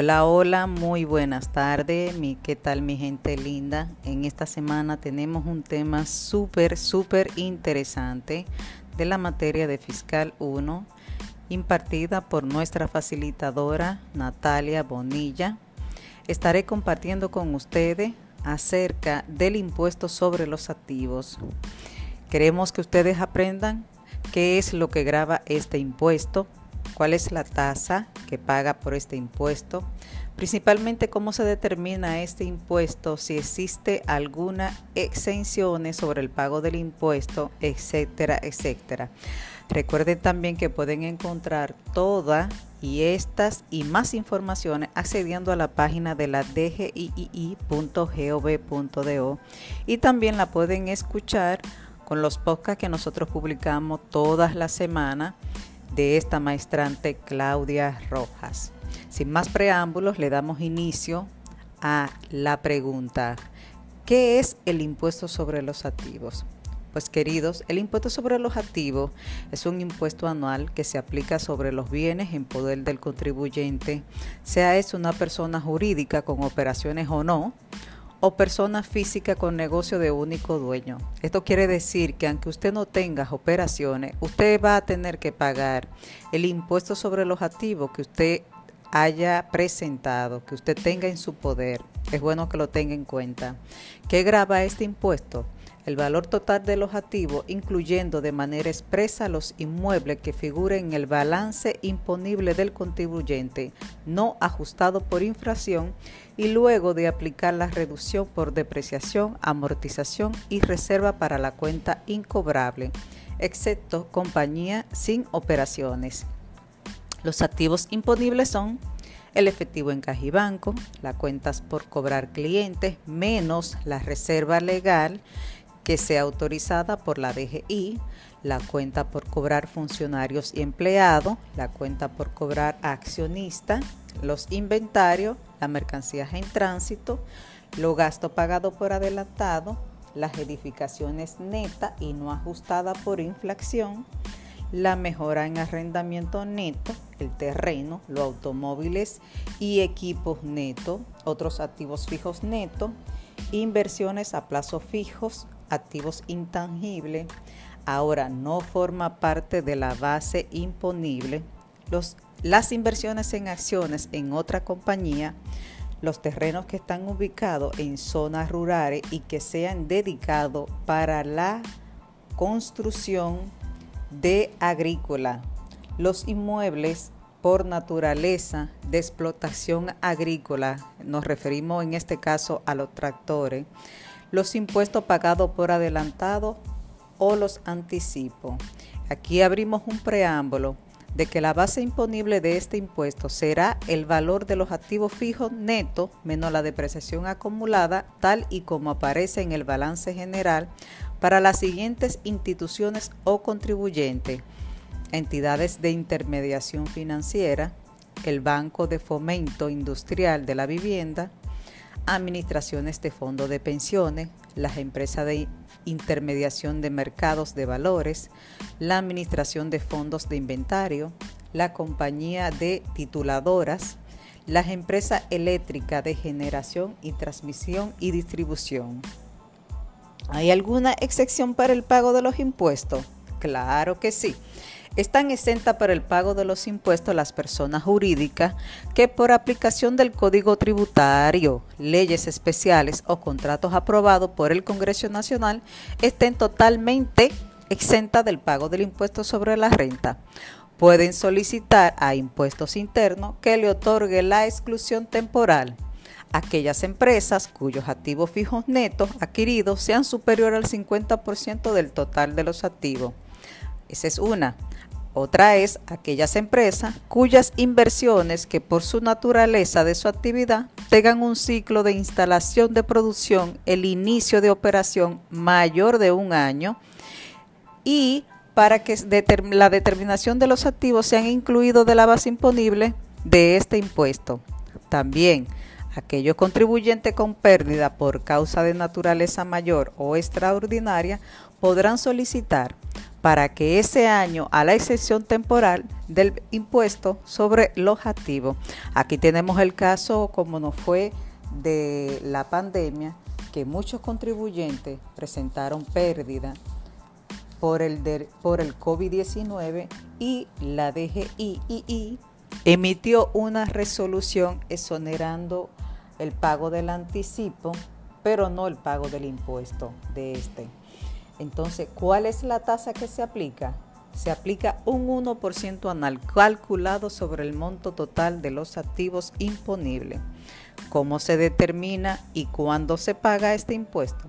Hola, hola, muy buenas tardes. Mi, ¿Qué tal mi gente linda? En esta semana tenemos un tema súper, súper interesante de la materia de Fiscal 1, impartida por nuestra facilitadora Natalia Bonilla. Estaré compartiendo con ustedes acerca del impuesto sobre los activos. Queremos que ustedes aprendan qué es lo que graba este impuesto, cuál es la tasa que paga por este impuesto, principalmente cómo se determina este impuesto, si existe alguna exención sobre el pago del impuesto, etcétera, etcétera. Recuerden también que pueden encontrar toda y estas y más informaciones accediendo a la página de la dgii.gov.do y también la pueden escuchar con los podcasts que nosotros publicamos todas las semanas de esta maestrante Claudia Rojas. Sin más preámbulos, le damos inicio a la pregunta, ¿qué es el impuesto sobre los activos? Pues queridos, el impuesto sobre los activos es un impuesto anual que se aplica sobre los bienes en poder del contribuyente, sea es una persona jurídica con operaciones o no, o persona física con negocio de único dueño. Esto quiere decir que aunque usted no tenga operaciones, usted va a tener que pagar el impuesto sobre los activos que usted haya presentado, que usted tenga en su poder. Es bueno que lo tenga en cuenta. ¿Qué graba este impuesto? El valor total de los activos, incluyendo de manera expresa los inmuebles que figuren en el balance imponible del contribuyente, no ajustado por infracción, y luego de aplicar la reducción por depreciación, amortización y reserva para la cuenta incobrable, excepto compañía sin operaciones. Los activos imponibles son el efectivo en caja y banco, las cuentas por cobrar clientes, menos la reserva legal, que sea autorizada por la DGI, la cuenta por cobrar funcionarios y empleados, la cuenta por cobrar accionista, los inventarios, las mercancías en tránsito, los gastos pagados por adelantado, las edificaciones netas y no ajustadas por inflación, la mejora en arrendamiento neto, el terreno, los automóviles y equipos netos, otros activos fijos netos, inversiones a plazos fijos, activos intangibles, ahora no forma parte de la base imponible. Los, las inversiones en acciones en otra compañía, los terrenos que están ubicados en zonas rurales y que sean dedicados para la construcción de agrícola, los inmuebles por naturaleza de explotación agrícola, nos referimos en este caso a los tractores, los impuestos pagados por adelantado o los anticipos. Aquí abrimos un preámbulo de que la base imponible de este impuesto será el valor de los activos fijos netos menos la depreciación acumulada tal y como aparece en el balance general para las siguientes instituciones o contribuyentes, entidades de intermediación financiera, el Banco de Fomento Industrial de la Vivienda, administraciones de fondos de pensiones, las empresas de intermediación de mercados de valores, la administración de fondos de inventario, la compañía de tituladoras, las empresas eléctricas de generación y transmisión y distribución. ¿Hay alguna excepción para el pago de los impuestos? Claro que sí. Están exentas para el pago de los impuestos las personas jurídicas que por aplicación del Código Tributario, leyes especiales o contratos aprobados por el Congreso Nacional estén totalmente exentas del pago del impuesto sobre la renta. Pueden solicitar a impuestos internos que le otorgue la exclusión temporal aquellas empresas cuyos activos fijos netos adquiridos sean superior al 50% del total de los activos. Esa es una. Otra es aquellas empresas cuyas inversiones que por su naturaleza de su actividad tengan un ciclo de instalación de producción, el inicio de operación mayor de un año y para que la determinación de los activos sean incluidos de la base imponible de este impuesto. También aquellos contribuyentes con pérdida por causa de naturaleza mayor o extraordinaria podrán solicitar para que ese año a la excepción temporal del impuesto sobre los activos. Aquí tenemos el caso como nos fue de la pandemia, que muchos contribuyentes presentaron pérdida por el, por el COVID-19 y la DGI emitió una resolución exonerando el pago del anticipo, pero no el pago del impuesto de este. Entonces, ¿cuál es la tasa que se aplica? Se aplica un 1% anual calculado sobre el monto total de los activos imponibles. ¿Cómo se determina y cuándo se paga este impuesto?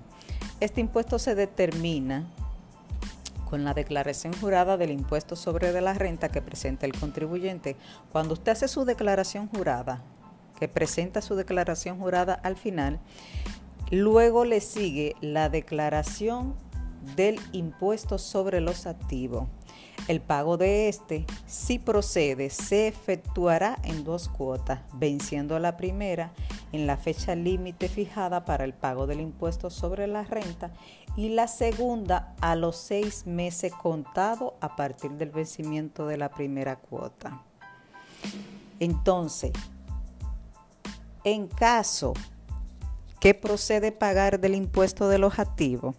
Este impuesto se determina con la declaración jurada del impuesto sobre la renta que presenta el contribuyente. Cuando usted hace su declaración jurada, que presenta su declaración jurada al final, luego le sigue la declaración del impuesto sobre los activos. El pago de este, si procede, se efectuará en dos cuotas, venciendo la primera en la fecha límite fijada para el pago del impuesto sobre la renta y la segunda a los seis meses contado a partir del vencimiento de la primera cuota. Entonces, en caso que procede pagar del impuesto de los activos,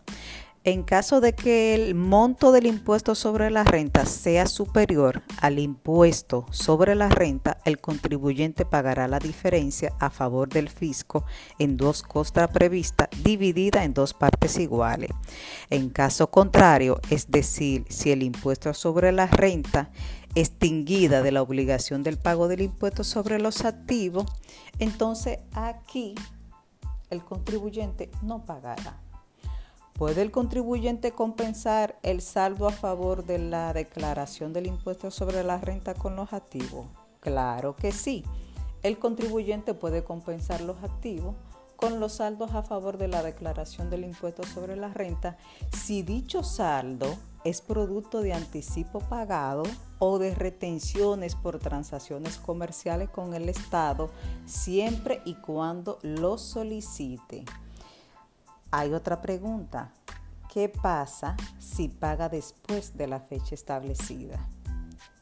en caso de que el monto del impuesto sobre la renta sea superior al impuesto sobre la renta, el contribuyente pagará la diferencia a favor del fisco en dos costas previstas dividida en dos partes iguales. En caso contrario, es decir, si el impuesto sobre la renta extinguida de la obligación del pago del impuesto sobre los activos, entonces aquí el contribuyente no pagará. ¿Puede el contribuyente compensar el saldo a favor de la declaración del impuesto sobre la renta con los activos? Claro que sí. El contribuyente puede compensar los activos con los saldos a favor de la declaración del impuesto sobre la renta si dicho saldo es producto de anticipo pagado o de retenciones por transacciones comerciales con el Estado siempre y cuando lo solicite. Hay otra pregunta. ¿Qué pasa si paga después de la fecha establecida?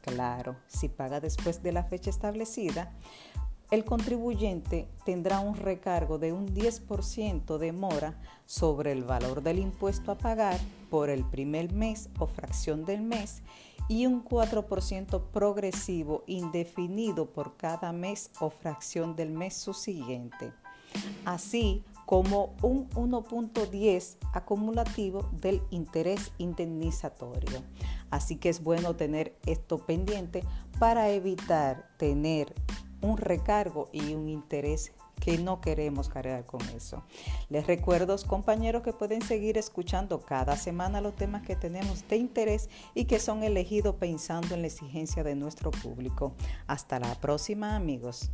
Claro, si paga después de la fecha establecida, el contribuyente tendrá un recargo de un 10% de mora sobre el valor del impuesto a pagar por el primer mes o fracción del mes y un 4% progresivo indefinido por cada mes o fracción del mes subsiguiente. Así, como un 1.10 acumulativo del interés indemnizatorio. Así que es bueno tener esto pendiente para evitar tener un recargo y un interés que no queremos cargar con eso. Les recuerdo, compañeros, que pueden seguir escuchando cada semana los temas que tenemos de interés y que son elegidos pensando en la exigencia de nuestro público. Hasta la próxima, amigos.